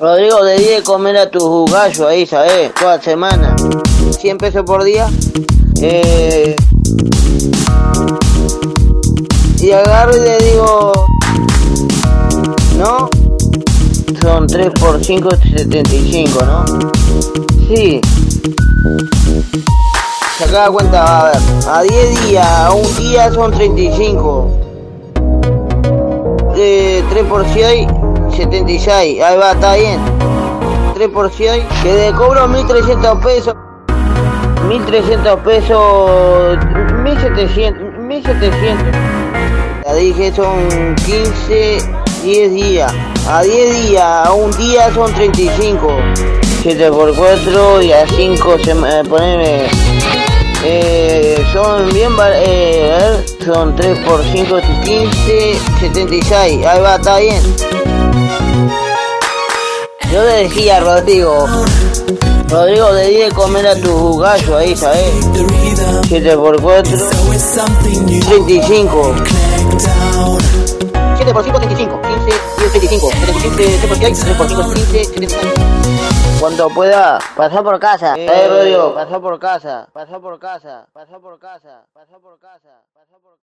Rodrigo, de 10 comer a tus gallos ahí, ¿sabes? Toda semana. 100 pesos por día. Eh, y agarro y le digo, ¿no? Son 3 por 5, 75, ¿no? Sí. Sacaba cuenta, a ver, a 10 días, a un día son 35. Eh, 3 por 6, 76. Ahí va, está bien. 3 por 6, que le cobro 1300 pesos. 1300 pesos, 1700, 1700. Ya dije, son 15, 10 días. A 10 días, a un día son 35. 7 por 4 y a 5 se eh, poneme. Eh, son bien, eh, son 3 por 5, 15, 76. Ahí va, está bien. Yo le decía a Rodrigo, Rodrigo, le di de comer a tus gallos ahí, ¿sabes? 7 por 4, 35. 7 por 5, 35. 15, 10, 35. 75, 3 por 6, 3 por 5, 15, 75. Cuando pueda, pasar por casa. Eh, Rodrigo, pasar por casa. Pasar por casa. Pasar por casa. Pasar por casa. Pasar por